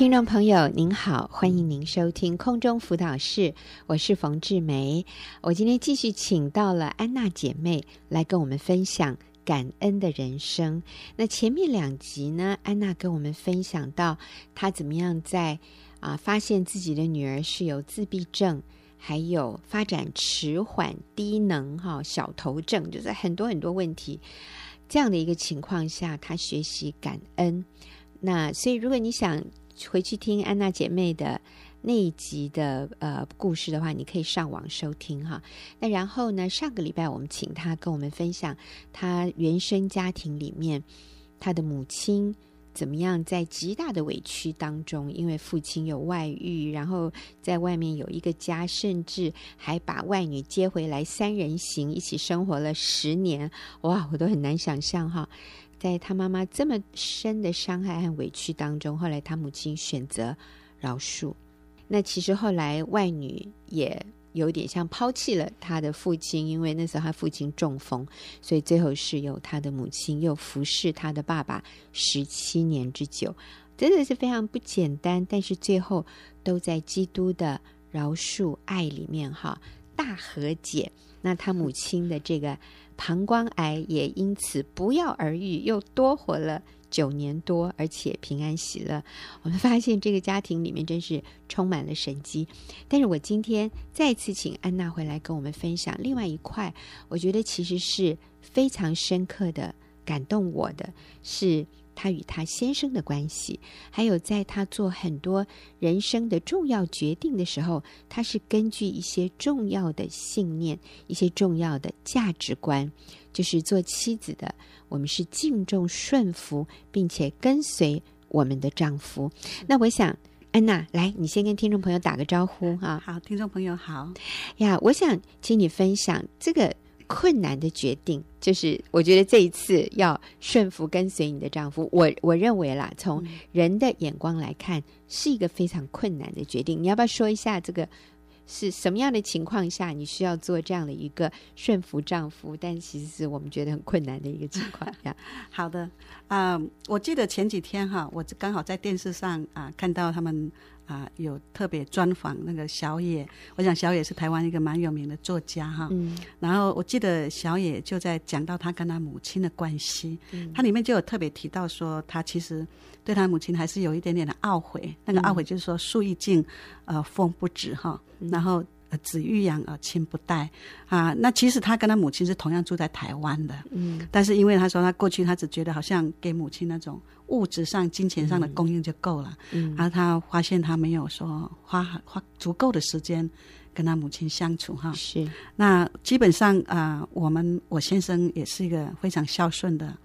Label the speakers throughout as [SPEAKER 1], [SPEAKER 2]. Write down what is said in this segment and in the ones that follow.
[SPEAKER 1] 听众朋友您好，欢迎您收听空中辅导室，我是冯志梅。我今天继续请到了安娜姐妹来跟我们分享感恩的人生。那前面两集呢，安娜跟我们分享到她怎么样在啊发现自己的女儿是有自闭症，还有发展迟缓、低能哈小头症，就是很多很多问题。这样的一个情况下，她学习感恩。那所以，如果你想，回去听安娜姐妹的那一集的呃故事的话，你可以上网收听哈。那然后呢，上个礼拜我们请她跟我们分享她原生家庭里面她的母亲怎么样在极大的委屈当中，因为父亲有外遇，然后在外面有一个家，甚至还把外女接回来，三人行一起生活了十年。哇，我都很难想象哈。在他妈妈这么深的伤害和委屈当中，后来他母亲选择饶恕。那其实后来外女也有点像抛弃了他的父亲，因为那时候他父亲中风，所以最后是由他的母亲又服侍他的爸爸十七年之久，真的是非常不简单。但是最后都在基督的饶恕爱里面，哈，大和解。那他母亲的这个。膀胱癌也因此不药而愈，又多活了九年多，而且平安喜乐。我们发现这个家庭里面真是充满了神机。但是我今天再次请安娜回来跟我们分享另外一块，我觉得其实是非常深刻的感动我的是。她与她先生的关系，还有在她做很多人生的重要决定的时候，她是根据一些重要的信念、一些重要的价值观。就是做妻子的，我们是敬重、顺服，并且跟随我们的丈夫。那我想，安娜，来，你先跟听众朋友打个招呼哈。
[SPEAKER 2] 好，听众朋友好
[SPEAKER 1] 呀。我想请你分享这个。困难的决定，就是我觉得这一次要顺服跟随你的丈夫，我我认为啦，从人的眼光来看，是一个非常困难的决定。你要不要说一下这个是什么样的情况下，你需要做这样的一个顺服丈夫，但其实是我们觉得很困难的一个情况 呀？
[SPEAKER 2] 好的，啊、呃，我记得前几天哈，我刚好在电视上啊、呃、看到他们。啊，有特别专访那个小野，我想小野是台湾一个蛮有名的作家哈。嗯。然后我记得小野就在讲到他跟他母亲的关系，嗯，他里面就有特别提到说，他其实对他母亲还是有一点点的懊悔。那个懊悔就是说，树欲静，呃，风不止哈。然后。子欲养而亲不待啊，那其实他跟他母亲是同样住在台湾的，嗯，但是因为他说他过去他只觉得好像给母亲那种物质上、金钱上的供应就够了，嗯，然后他发现他没有说花花足够的时间跟他母亲相处哈，是，那基本上啊，我们我先生也是一个非常孝顺的。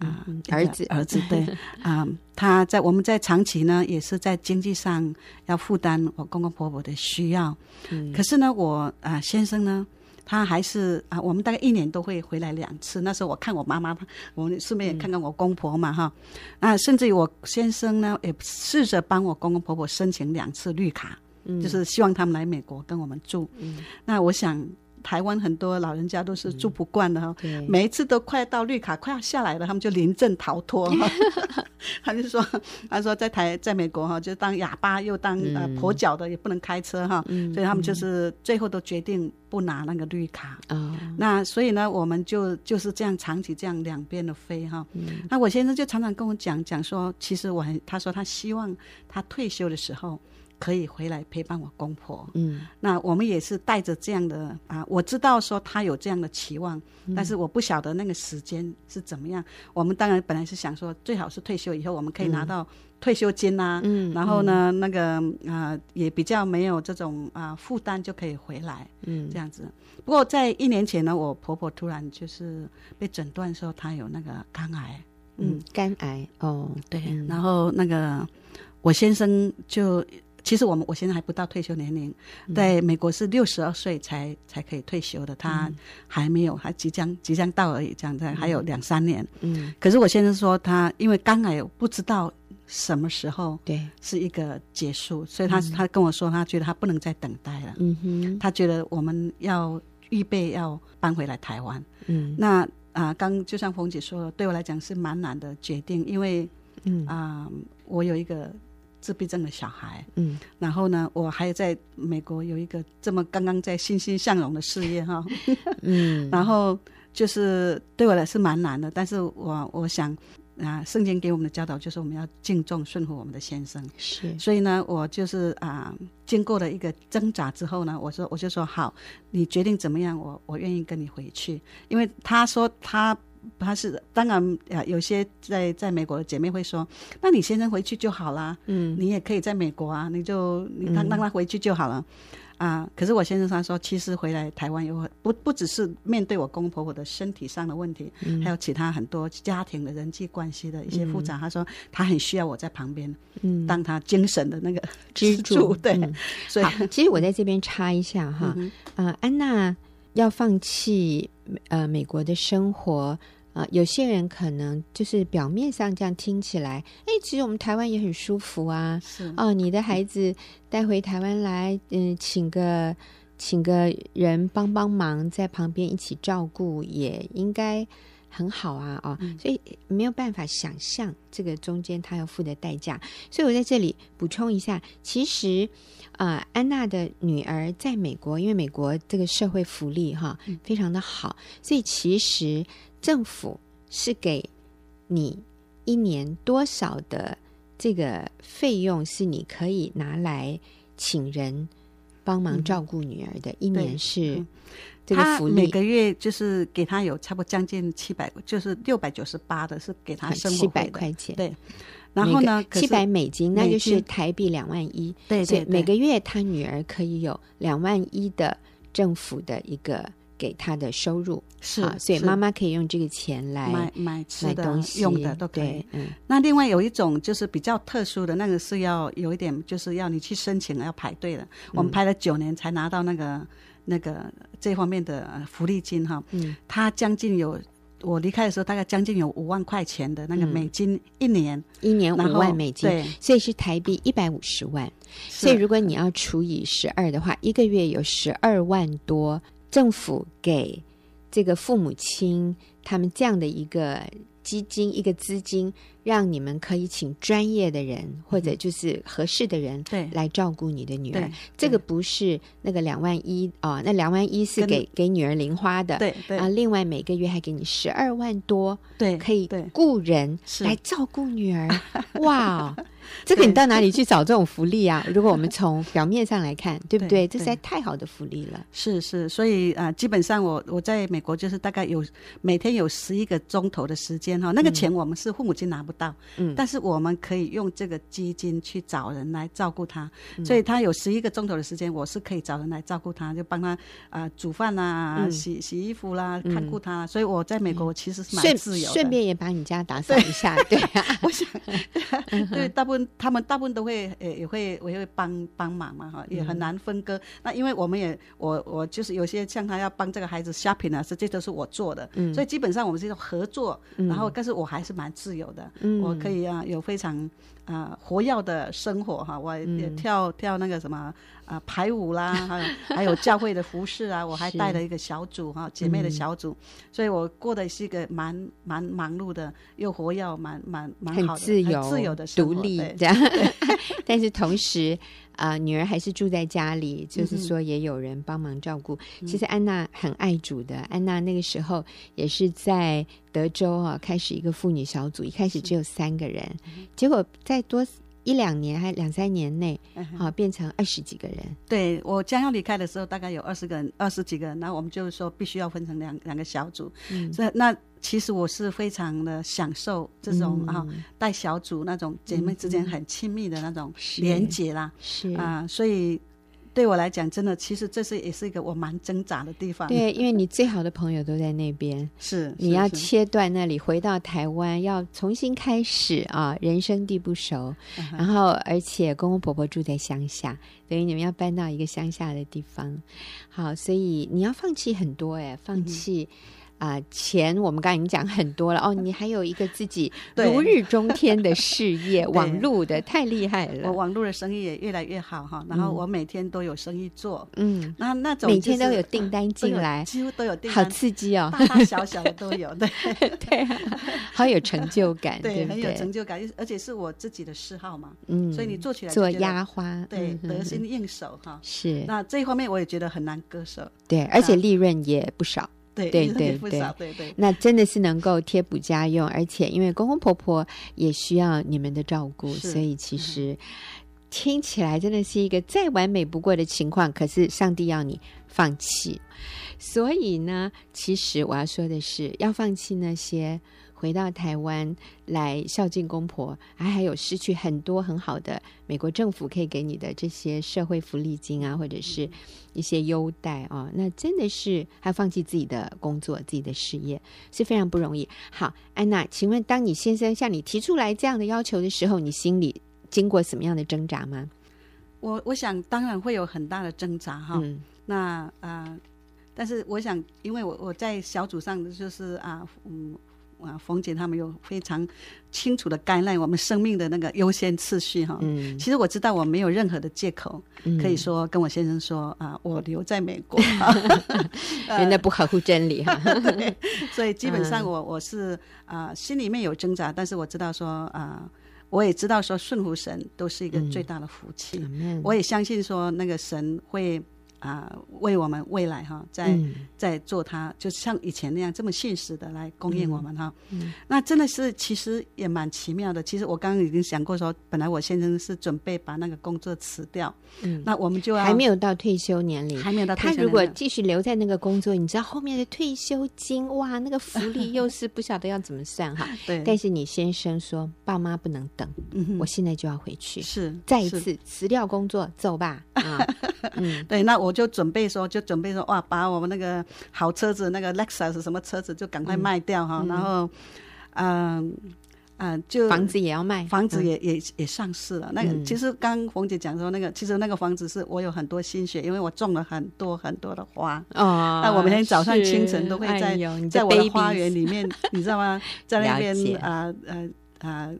[SPEAKER 2] 啊、嗯，儿子，儿子，对，啊，他在我们在长期呢，也是在经济上要负担我公公婆婆的需要。嗯，可是呢，我啊先生呢，他还是啊，我们大概一年都会回来两次。那时候我看我妈妈，我们顺便也看看我公婆嘛，哈、嗯，啊，甚至于我先生呢，也试着帮我公公婆婆申请两次绿卡，嗯，就是希望他们来美国跟我们住。嗯，那我想。台湾很多老人家都是住不惯的哈、嗯，每一次都快到绿卡快要下来了，他们就临阵逃脱。他就说：“他说在台在美国哈，就当哑巴又当呃跛脚的，也不能开车哈、嗯，所以他们就是最后都决定不拿那个绿卡。嗯、那所以呢，我们就就是这样长期这样两边的飞哈、嗯。那我先生就常常跟我讲讲说，其实我很他说他希望他退休的时候。”可以回来陪伴我公婆，嗯，那我们也是带着这样的啊，我知道说他有这样的期望，嗯、但是我不晓得那个时间是怎么样。我们当然本来是想说，最好是退休以后我们可以拿到退休金啊，嗯，然后呢，嗯、那个啊也比较没有这种啊负担就可以回来，嗯，这样子。不过在一年前呢，我婆婆突然就是被诊断说她有那个肝癌，
[SPEAKER 1] 嗯，肝癌哦，
[SPEAKER 2] 对、嗯，然后那个我先生就。其实我们我现在还不到退休年龄，在美国是六十二岁才才可以退休的，他还没有，还即将即将到而已，这样子还有两三年。嗯，可是我先生说他因为肝癌不知道什么时候对是一个结束，所以他他跟我说他觉得他不能再等待了。嗯哼，他觉得我们要预备要搬回来台湾。嗯，那啊，刚就像冯姐说，对我来讲是蛮难的决定，因为嗯啊，我有一个。自闭症的小孩，
[SPEAKER 1] 嗯，
[SPEAKER 2] 然后呢，我还在美国有一个这么刚刚在欣欣向荣的事业哈，
[SPEAKER 1] 嗯，
[SPEAKER 2] 然后就是对我来说是蛮难的，但是我我想。啊，圣经给我们的教导就是我们要敬重顺服我们的先生。
[SPEAKER 1] 是，
[SPEAKER 2] 所以呢，我就是啊，经过了一个挣扎之后呢，我说我就说好，你决定怎么样，我我愿意跟你回去。因为他说他他是当然啊，有些在在美国的姐妹会说，那你先生回去就好啦，嗯，你也可以在美国啊，你就你让让他回去就好了。嗯啊！可是我先生他说，其实回来台湾有不不只是面对我公公婆婆的身体上的问题，嗯、还有其他很多家庭的人际关系的一些复杂。嗯、他说他很需要我在旁边，嗯，当他精神的那个 支柱。对，嗯、所以
[SPEAKER 1] 其实我在这边插一下哈，呃，安娜要放弃呃美国的生活。啊、呃，有些人可能就是表面上这样听起来，哎，其实我们台湾也很舒服啊。
[SPEAKER 2] 是
[SPEAKER 1] 哦，你的孩子带回台湾来，嗯，请个请个人帮帮忙，在旁边一起照顾，也应该很好啊。哦，嗯、所以没有办法想象这个中间他要付的代价。所以我在这里补充一下，其实啊、呃，安娜的女儿在美国，因为美国这个社会福利哈非常的好，所以其实。政府是给你一年多少的这个费用，是你可以拿来请人帮忙照顾女儿的。嗯、一年是这个福利，
[SPEAKER 2] 每个月就是给他有差不多将近七百，就是六百九十八的，是给他生活费
[SPEAKER 1] 七百块钱。
[SPEAKER 2] 对，然后呢，
[SPEAKER 1] 七百美金，那就是台币两万一。
[SPEAKER 2] 对，对，对，
[SPEAKER 1] 每个月他女儿可以有两万一的政府的一个。给他的收入
[SPEAKER 2] 是，
[SPEAKER 1] 所以妈妈可以用这个钱来
[SPEAKER 2] 买买吃的、
[SPEAKER 1] 东西
[SPEAKER 2] 用的都可以。嗯，那另外有一种就是比较特殊的，那个是要有一点，就是要你去申请，要排队的。我们排了九年才拿到那个那个这方面的福利金哈。嗯，他将近有我离开的时候，大概将近有五万块钱的那个美金一年，
[SPEAKER 1] 一年五万美金，对，所以是台币一百五十万。所以如果你要除以十二的话，一个月有十二万多。政府给这个父母亲他们这样的一个基金，一个资金，让你们可以请专业的人或者就是合适的人对来照顾你的女儿。这个不是那个两万一啊，那两万一是给给女儿零花的。
[SPEAKER 2] 对对
[SPEAKER 1] 啊，另外每个月还给你十二万多，
[SPEAKER 2] 对，
[SPEAKER 1] 可以雇人来照顾女儿。哇！这个你到哪里去找这种福利啊？如果我们从表面上来看，对不对？这实在太好的福利了。
[SPEAKER 2] 是是，所以啊、呃，基本上我我在美国就是大概有每天有十一个钟头的时间哈，那个钱我们是父母亲拿不到，嗯，但是我们可以用这个基金去找人来照顾他，嗯、所以他有十一个钟头的时间，我是可以找人来照顾他，就帮他啊、呃、煮饭啊、嗯、洗洗衣服啦、看顾他。嗯、所以我在美国其实是蛮自由的，
[SPEAKER 1] 顺便也把你家打扫一下，对，对啊，
[SPEAKER 2] 我想，对大部分。他们大部分都会呃也会我也会帮帮忙嘛哈，也很难分割。嗯、那因为我们也我我就是有些像他要帮这个孩子 shopping 啊，是这都是我做的，嗯、所以基本上我们是一种合作。嗯、然后，但是我还是蛮自由的，嗯、我可以啊有非常啊、呃、活跃的生活哈，我也跳、嗯、跳那个什么。啊，排舞啦，还有还有教会的服饰啊，我还带了一个小组哈，姐妹的小组，所以我过的是一个蛮蛮忙碌的，又活跃，蛮蛮蛮好的，
[SPEAKER 1] 很自由、
[SPEAKER 2] 自由的
[SPEAKER 1] 独立这样。但是同时啊，女儿还是住在家里，就是说也有人帮忙照顾。其实安娜很爱主的，安娜那个时候也是在德州啊，开始一个妇女小组，一开始只有三个人，结果再多。一两年还两三年内，好变成二十几个人。
[SPEAKER 2] 对，我将要离开的时候，大概有二十个人，二十几个人。然后我们就是说，必须要分成两两个小组。嗯，所以那其实我是非常的享受这种啊带小组那种姐妹之间很亲密的那种连结啦。
[SPEAKER 1] 是
[SPEAKER 2] 啊，所以。对我来讲，真的，其实这是也是一个我蛮挣扎的地方。
[SPEAKER 1] 对，因为你最好的朋友都在那边，
[SPEAKER 2] 是，
[SPEAKER 1] 你要切断那里，回到台湾，要重新开始啊，人生地不熟，嗯、然后而且公公婆婆住在乡下，等于你们要搬到一个乡下的地方。好，所以你要放弃很多哎，放弃。啊、呃，钱我们刚才已经讲很多了哦，你还有一个自己 如日中天的事业，网络的太厉害了。
[SPEAKER 2] 我网络的生意也越来越好哈，然后我每天都有生意做，
[SPEAKER 1] 嗯，
[SPEAKER 2] 那那种、就是、
[SPEAKER 1] 每天都有订单进来，
[SPEAKER 2] 几乎都有订单，
[SPEAKER 1] 好刺激哦，
[SPEAKER 2] 大大小小的都有，对
[SPEAKER 1] 对、啊，好有成就感，对，对对
[SPEAKER 2] 很有成就感，而且是我自己的嗜好嘛，
[SPEAKER 1] 嗯，
[SPEAKER 2] 所以你做起来
[SPEAKER 1] 做压花，
[SPEAKER 2] 对，
[SPEAKER 1] 嗯、
[SPEAKER 2] 得心应手哈，
[SPEAKER 1] 是。
[SPEAKER 2] 那这一方面我也觉得很难割舍，
[SPEAKER 1] 对，而且利润也不少。
[SPEAKER 2] 对
[SPEAKER 1] 对对对
[SPEAKER 2] 对对，
[SPEAKER 1] 那真的是能够贴补家用，而且因为公公婆婆也需要你们的照顾，所以其实听起来真的是一个再完美不过的情况。可是上帝要你放弃，所以呢，其实我要说的是，要放弃那些。回到台湾来孝敬公婆，还还有失去很多很好的美国政府可以给你的这些社会福利金啊，或者是一些优待啊，那真的是还放弃自己的工作、自己的事业是非常不容易。好，安娜，请问当你先生向你提出来这样的要求的时候，你心里经过什么样的挣扎吗？
[SPEAKER 2] 我我想当然会有很大的挣扎哈。嗯，那啊、呃，但是我想，因为我我在小组上就是啊，嗯。啊，冯姐他们有非常清楚的概念，我们生命的那个优先次序哈。嗯，其实我知道我没有任何的借口，嗯、可以说跟我先生说啊，我留在美国，
[SPEAKER 1] 原来不合乎真理哈。
[SPEAKER 2] 对，所以基本上我我是啊，心里面有挣扎，但是我知道说啊，我也知道说顺服神都是一个最大的福气，嗯、我也相信说那个神会。啊，为我们未来哈，在、嗯、在做他，就像以前那样这么现实的来供应我们哈。嗯嗯、那真的是其实也蛮奇妙的。其实我刚刚已经想过说，本来我先生是准备把那个工作辞掉，嗯，那我们就要
[SPEAKER 1] 还没有到退休年龄，
[SPEAKER 2] 还没有到退休年龄。
[SPEAKER 1] 他如果继续留在那个工作，你知道后面的退休金哇，那个福利又是不晓得要怎么算哈。对。但是你先生说，爸妈不能等，嗯，我现在就要回去，是再一次辞掉工作，走吧。啊，
[SPEAKER 2] 嗯，对，那我。就准备说，就准备说，哇，把我们那个好车子，那个 Lexus 什么车子，就赶快卖掉哈。嗯、然后，嗯，嗯，就
[SPEAKER 1] 房子也要卖，
[SPEAKER 2] 房子也、嗯、也也上市了。那个、嗯、其实刚冯姐讲说，那个其实那个房子是我有很多心血，因为我种了很多很多的花。哦。那我每天早上清晨都会在、哎、在我的花园里面，你知道吗？在那边啊呃啊。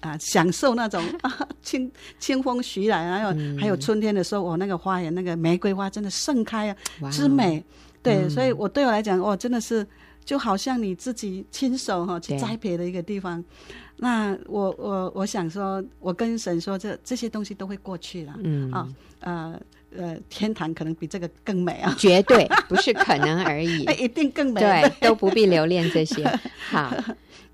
[SPEAKER 2] 啊，享受那种 啊清清风徐来，还有、嗯、还有春天的时候，我那个花园那个玫瑰花真的盛开啊，之美。对，嗯、所以我对我来讲，我，真的是就好像你自己亲手哈去栽培的一个地方。那我我我想说，我跟神说这，这这些东西都会过去了。嗯啊呃呃，天堂可能比这个更美啊，
[SPEAKER 1] 绝对不是可能而已，
[SPEAKER 2] 一定更美。
[SPEAKER 1] 对，都不必留恋这些。好，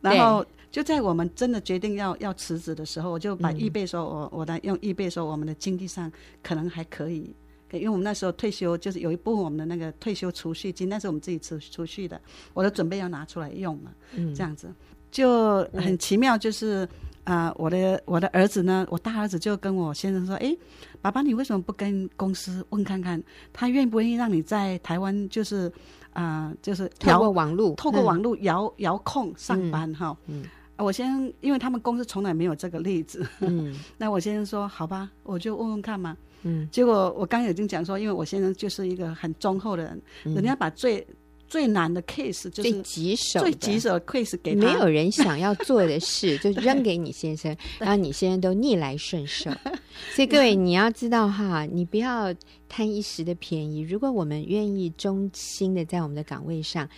[SPEAKER 2] 然后。就在我们真的决定要要辞职的时候，我就把预备说，我我来用预备说，我们的经济上可能还可以，因为我们那时候退休就是有一部分我们的那个退休储蓄金，那是我们自己储储蓄的，我都准备要拿出来用了，嗯，这样子就很奇妙，就是啊、呃，我的我的儿子呢，我大儿子就跟我先生说，哎，爸爸，你为什么不跟公司问看看，他愿不愿意让你在台湾就是啊、呃，就是
[SPEAKER 1] 透过网络，
[SPEAKER 2] 透过网络遥遥控上班哈，嗯。嗯我先，因为他们公司从来没有这个例子，嗯，那我先生说好吧，我就问问看嘛，嗯，结果我刚刚已经讲说，因为我先生就是一个很忠厚的人，嗯、人家把最最难的 case 就是
[SPEAKER 1] 最棘手、
[SPEAKER 2] 最棘手的 case 给他，
[SPEAKER 1] 没有人。想要做的事就扔给你先生，然后你先生都逆来顺受，所以各位你要知道哈，你不要贪一时的便宜，如果我们愿意忠心的在我们的岗位上，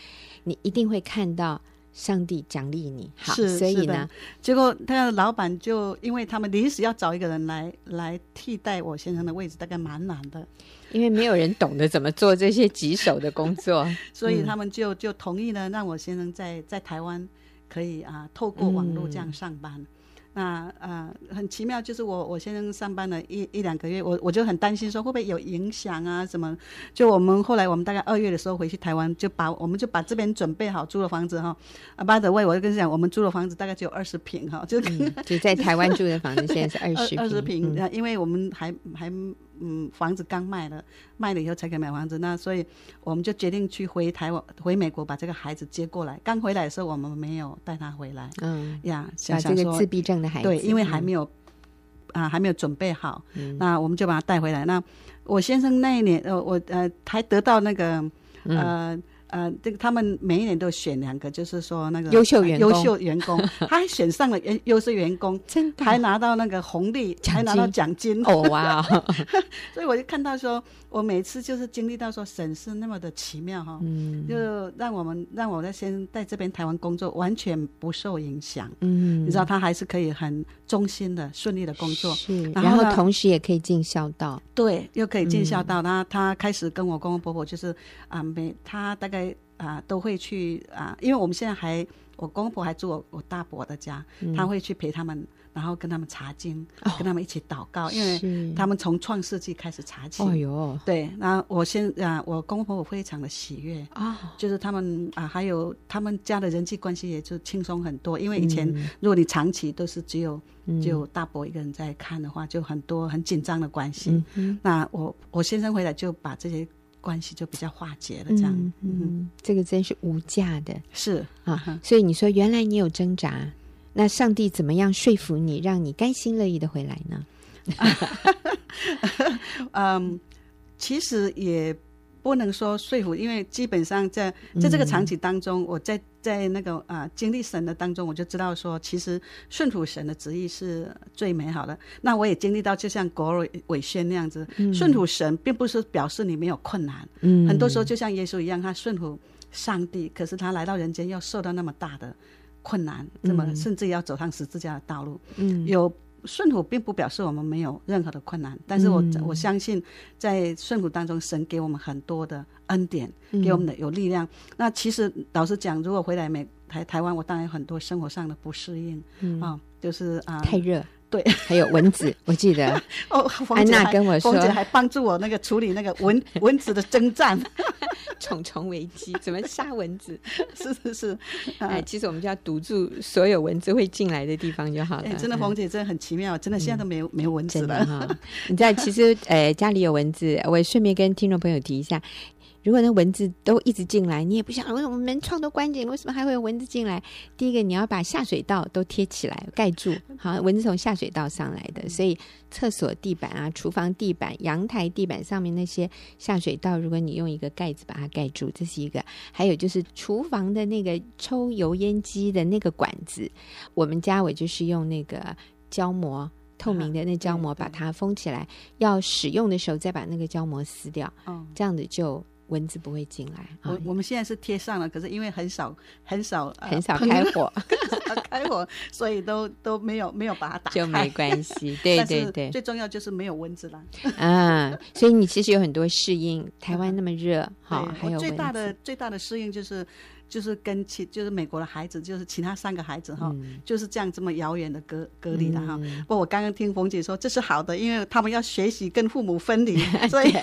[SPEAKER 1] 你一定会看到。上帝奖励你，好，是所以呢，
[SPEAKER 2] 结果他的老板就因为他们临时要找一个人来来替代我先生的位置，大概蛮难的，
[SPEAKER 1] 因为没有人懂得怎么做这些棘手的工作，
[SPEAKER 2] 所以他们就就同意呢，让我先生在在台湾可以啊透过网络这样上班。嗯那呃很奇妙，就是我我先生上班了一一两个月，我我就很担心说会不会有影响啊什么？就我们后来我们大概二月的时候回去台湾，就把我们就把这边准备好租的房子哈。啊，by the way，我就跟你讲，我们租的房子大概只有二十平哈，就、
[SPEAKER 1] 嗯、就在台湾住的房子现在是二十
[SPEAKER 2] 二十坪，嗯、因为我们还还。嗯，房子刚卖了，卖了以后才可以买房子。那所以我们就决定去回台湾，回美国把这个孩子接过来。刚回来的时候，我们没有带他回来。嗯呀，想想说
[SPEAKER 1] 这个自闭症的孩子，
[SPEAKER 2] 对，因为还没有、嗯、啊，还没有准备好。嗯、那我们就把他带回来。那我先生那一年，呃，我呃还得到那个呃呃，这个他们每一年都选两个，就是说那个
[SPEAKER 1] 优秀员工，
[SPEAKER 2] 优秀员工，他还选上了优优秀员工，
[SPEAKER 1] 真的
[SPEAKER 2] 还拿到那个红利，还拿到奖金。
[SPEAKER 1] 哦哇！
[SPEAKER 2] 所以我就看到说，我每次就是经历到说，神是那么的奇妙哈，嗯，就让我们让我在先在这边台湾工作，完全不受影响。嗯，你知道他还是可以很忠心的顺利的工作，
[SPEAKER 1] 是，然后同时也可以尽孝道，
[SPEAKER 2] 对，又可以尽孝道。那他开始跟我公公婆婆就是啊，每他大概。啊，都会去啊，因为我们现在还，我公婆还住我我大伯的家，嗯、他会去陪他们，然后跟他们查经，哦、跟他们一起祷告，因为他们从创世纪开始查起。哎呦，对，那我先啊，我公公婆婆非常的喜悦啊，哦、就是他们啊，还有他们家的人际关系也就轻松很多，因为以前如果你长期都是只有只有大伯一个人在看的话，就很多很紧张的关系。那我我先生回来就把这些。关系就比较化解了，这样，嗯，
[SPEAKER 1] 嗯，这个真是无价的，
[SPEAKER 2] 是啊，
[SPEAKER 1] 所以你说原来你有挣扎，那上帝怎么样说服你，让你甘心乐意的回来呢？
[SPEAKER 2] 嗯，其实也。不能说说服，因为基本上在在这个场景当中，嗯、我在在那个啊经历神的当中，我就知道说，其实顺服神的旨意是最美好的。那我也经历到，就像国伟伟轩那样子，嗯、顺服神并不是表示你没有困难。嗯，很多时候就像耶稣一样，他顺服上帝，可是他来到人间要受到那么大的困难，那么甚至要走上十字架的道路。嗯，有。顺服并不表示我们没有任何的困难，但是我、嗯、我相信，在顺服当中，神给我们很多的恩典，嗯、给我们的有力量。那其实老实讲，如果回来美台台湾，我当然有很多生活上的不适应，嗯、啊，就是啊，
[SPEAKER 1] 太热。
[SPEAKER 2] 对，
[SPEAKER 1] 还有蚊子，我记得
[SPEAKER 2] 哦，
[SPEAKER 1] 安娜跟我说，
[SPEAKER 2] 凤姐还帮助我那个处理那个蚊 蚊子的征战，
[SPEAKER 1] 虫虫危机，怎么杀蚊子？
[SPEAKER 2] 是是是，
[SPEAKER 1] 哎，其实我们就要堵住所有蚊子会进来的地方就好了。
[SPEAKER 2] 真的，冯姐真的很奇妙，真的现在都没有没有蚊子了哈。
[SPEAKER 1] 你知道，其实呃家里有蚊子，我也顺便跟听众朋友提一下。如果那蚊子都一直进来，你也不想，为什么门窗都关紧，为什么还会有蚊子进来？第一个，你要把下水道都贴起来盖住，好，蚊子从下水道上来的，所以厕所地板啊、厨房地板、阳台地板上面那些下水道，如果你用一个盖子把它盖住，这是一个。还有就是厨房的那个抽油烟机的那个管子，我们家我就是用那个胶膜，透明的那胶膜把它封起来，要使用的时候再把那个胶膜撕掉，这样子就。蚊子不会进来。
[SPEAKER 2] 我我们现在是贴上了，可是因为很少很少
[SPEAKER 1] 很少开火，
[SPEAKER 2] 开火，所以都都没有没有把它打开，
[SPEAKER 1] 就没关系。对对对，
[SPEAKER 2] 最重要就是没有蚊子啦。
[SPEAKER 1] 啊，所以你其实有很多适应。台湾那么热，好，还有
[SPEAKER 2] 最大的最大的适应就是。就是跟其就是美国的孩子，就是其他三个孩子哈，嗯、就是这样这么遥远的隔隔离的哈。不过、嗯、我刚刚听冯姐说这是好的，因为他们要学习跟父母分离，所以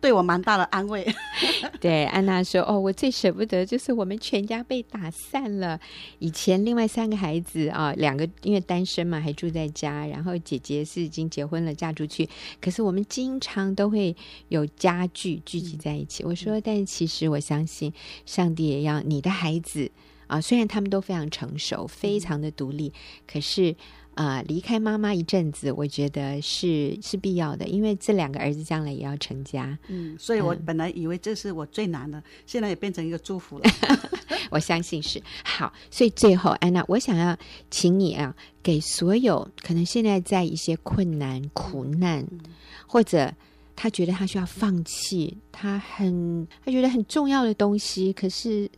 [SPEAKER 2] 对，我蛮大的安慰。
[SPEAKER 1] 对，安娜说：“哦，我最舍不得就是我们全家被打散了。以前另外三个孩子啊，两个因为单身嘛，还住在家，然后姐姐是已经结婚了，嫁出去。可是我们经常都会有家聚聚集在一起。嗯、我说，但其实我相信上帝也要。”你的孩子啊，虽然他们都非常成熟，非常的独立，可是啊，离开妈妈一阵子，我觉得是是必要的，因为这两个儿子将来也要成家。
[SPEAKER 2] 嗯，所以我本来以为这是我最难的，嗯、现在也变成一个祝福了。
[SPEAKER 1] 我相信是好，所以最后安娜，我想要请你啊，给所有可能现在在一些困难、苦难，嗯、或者。他觉得他需要放弃，他很他觉得很重要的东西，可是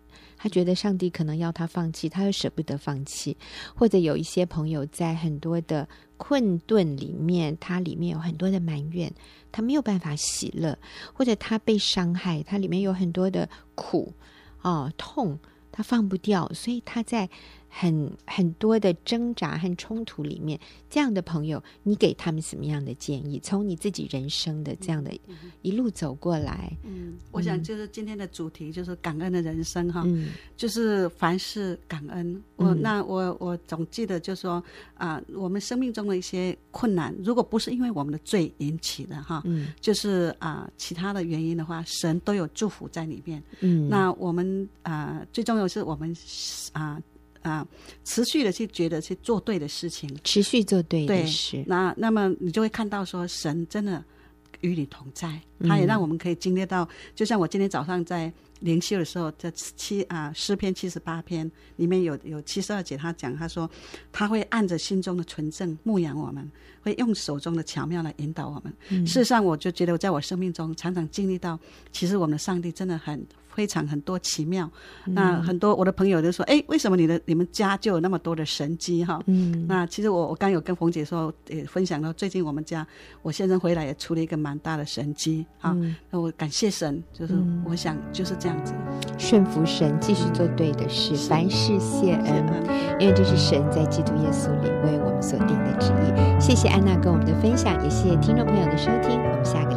[SPEAKER 1] 他觉得上帝可能要他放弃，他又舍不得放弃。或者有一些朋友在很多的困顿里面，他里面有很多的埋怨，他没有办法喜乐，或者他被伤害，他里面有很多的苦啊、哦、痛，他放不掉，所以他在。很很多的挣扎和冲突里面，这样的朋友，你给他们什么样的建议？从你自己人生的这样的一路走过来，
[SPEAKER 2] 嗯，嗯，我想就是今天的主题就是感恩的人生哈，嗯，就是凡事感恩。我那我我总记得就是说啊，我们生命中的一些困难，如果不是因为我们的罪引起的哈，嗯，就是啊其他的原因的话，神都有祝福在里面。嗯，那我们啊最重要是我们啊。啊，持续的去觉得去做对的事情，
[SPEAKER 1] 持续做对的事。
[SPEAKER 2] 那那么你就会看到说，神真的与你同在，他也让我们可以经历到，嗯、就像我今天早上在灵修的时候，在七啊诗篇七十八篇里面有有七十二节，他讲他说他会按着心中的纯正牧养我们，会用手中的巧妙来引导我们。嗯、事实上，我就觉得在我生命中常常经历到，其实我们的上帝真的很。非常很多奇妙，那很多我的朋友就说：“哎、欸，为什么你的你们家就有那么多的神机？”哈，嗯，那其实我我刚有跟冯姐说，也分享到最近我们家我先生回来也出了一个蛮大的神迹啊。嗯、那我感谢神，就是我想就是这样子，
[SPEAKER 1] 顺服神，继续做对的事，凡事谢恩，嗯、因为这是神在基督耶稣里为我们所定的旨意。谢谢安娜跟我们的分享，也谢谢听众朋友的收听，我们下个。